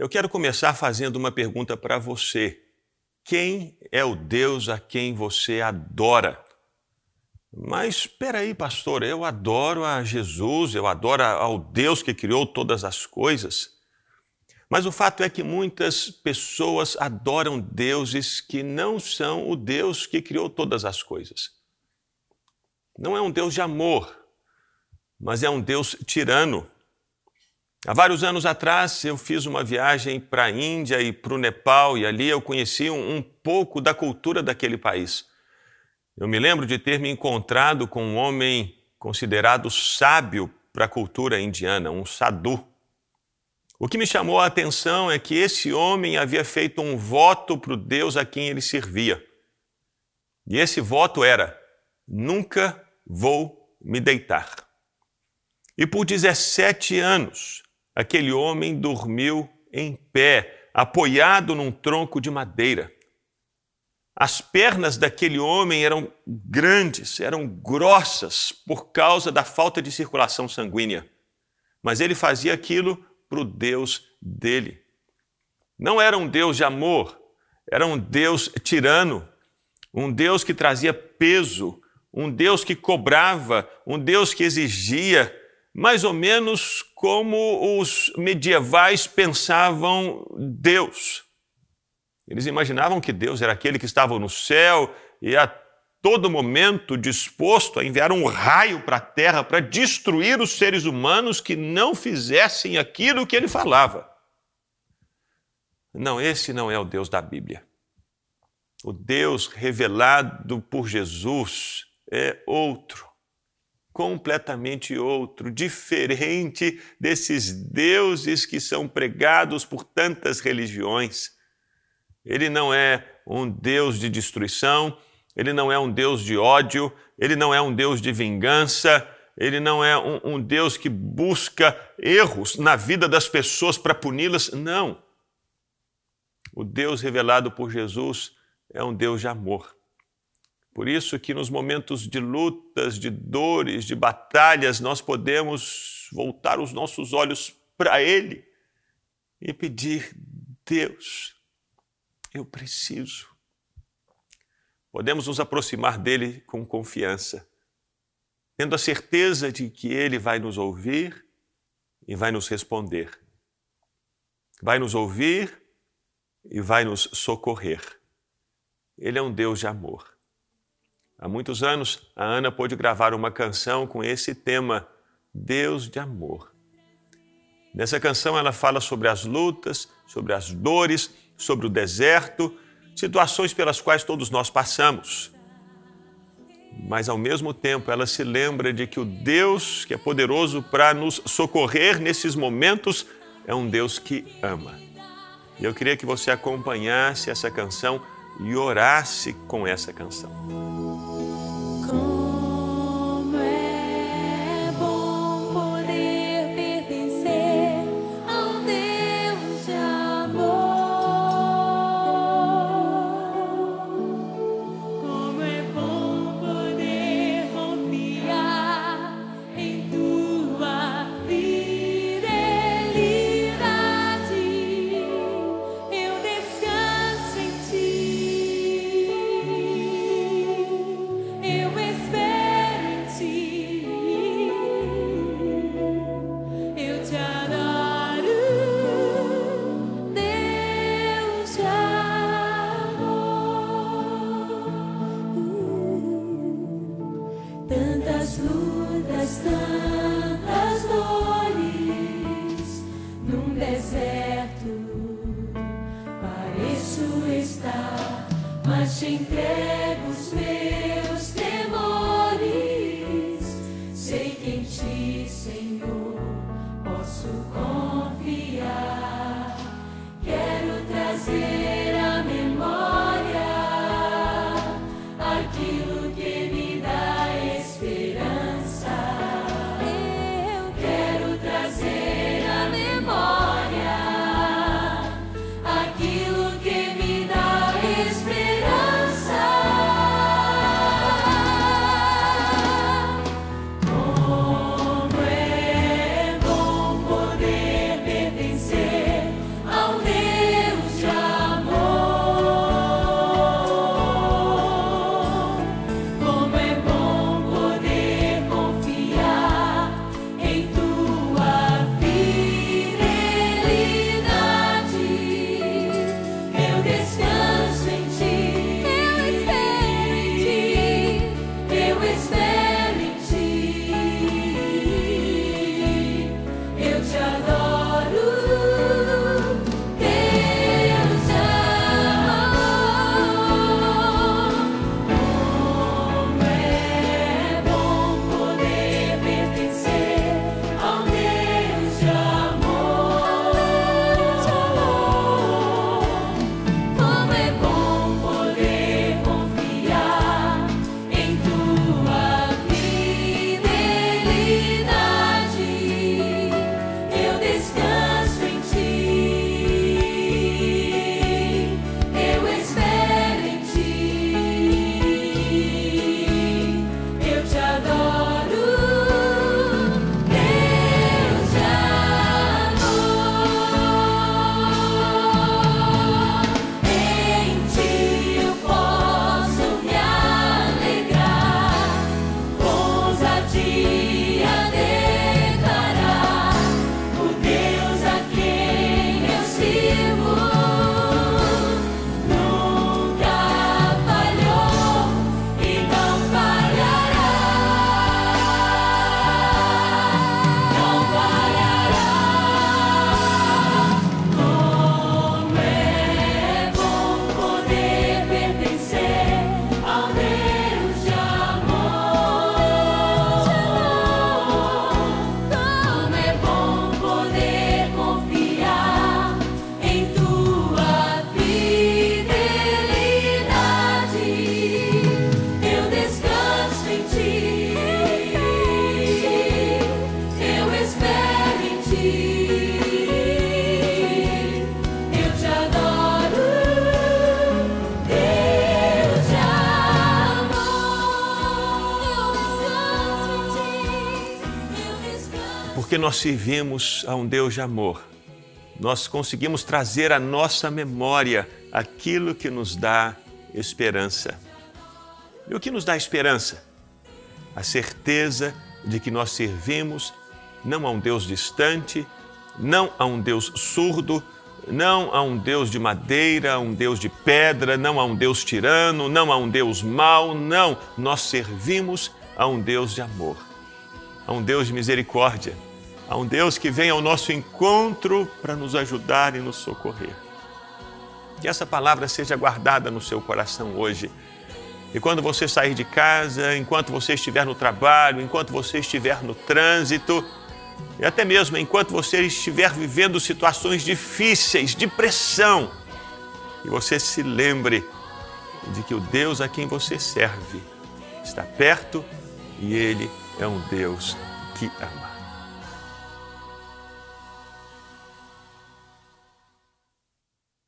Eu quero começar fazendo uma pergunta para você. Quem é o Deus a quem você adora? Mas espera aí, pastor, eu adoro a Jesus, eu adoro ao Deus que criou todas as coisas. Mas o fato é que muitas pessoas adoram deuses que não são o Deus que criou todas as coisas. Não é um Deus de amor, mas é um Deus tirano. Há vários anos atrás eu fiz uma viagem para a Índia e para o Nepal e ali eu conheci um, um pouco da cultura daquele país. Eu me lembro de ter me encontrado com um homem considerado sábio para a cultura indiana, um sadhu. O que me chamou a atenção é que esse homem havia feito um voto para o Deus a quem ele servia. E esse voto era: nunca vou me deitar. E por 17 anos, aquele homem dormiu em pé, apoiado num tronco de madeira. As pernas daquele homem eram grandes, eram grossas por causa da falta de circulação sanguínea. Mas ele fazia aquilo para o Deus dele. Não era um Deus de amor, era um Deus tirano, um Deus que trazia peso, um Deus que cobrava, um Deus que exigia, mais ou menos como os medievais pensavam Deus. Eles imaginavam que Deus era aquele que estava no céu e a todo momento disposto a enviar um raio para a terra para destruir os seres humanos que não fizessem aquilo que ele falava. Não, esse não é o Deus da Bíblia. O Deus revelado por Jesus é outro, completamente outro, diferente desses deuses que são pregados por tantas religiões. Ele não é um Deus de destruição, ele não é um Deus de ódio, ele não é um Deus de vingança, ele não é um, um Deus que busca erros na vida das pessoas para puni-las. Não. O Deus revelado por Jesus é um Deus de amor. Por isso que nos momentos de lutas, de dores, de batalhas, nós podemos voltar os nossos olhos para Ele e pedir: Deus, eu preciso podemos nos aproximar dele com confiança, tendo a certeza de que ele vai nos ouvir e vai nos responder. Vai nos ouvir e vai nos socorrer. Ele é um Deus de amor. Há muitos anos, a Ana pôde gravar uma canção com esse tema, Deus de amor. Nessa canção, ela fala sobre as lutas, sobre as dores, sobre o deserto situações pelas quais todos nós passamos. Mas ao mesmo tempo ela se lembra de que o Deus que é poderoso para nos socorrer nesses momentos é um Deus que ama. E eu queria que você acompanhasse essa canção e orasse com essa canção. te entrego. You. Porque nós servimos a um Deus de amor, nós conseguimos trazer à nossa memória aquilo que nos dá esperança. E o que nos dá esperança? A certeza de que nós servimos não a um Deus distante, não a um Deus surdo, não a um Deus de madeira, a um Deus de pedra, não a um Deus tirano, não a um Deus mau, não. Nós servimos a um Deus de amor, a um Deus de misericórdia, a um Deus que vem ao nosso encontro para nos ajudar e nos socorrer. Que essa palavra seja guardada no seu coração hoje. E quando você sair de casa, enquanto você estiver no trabalho, enquanto você estiver no trânsito, e até mesmo enquanto você estiver vivendo situações difíceis, de pressão, e você se lembre de que o Deus a quem você serve está perto e Ele é um Deus que ama.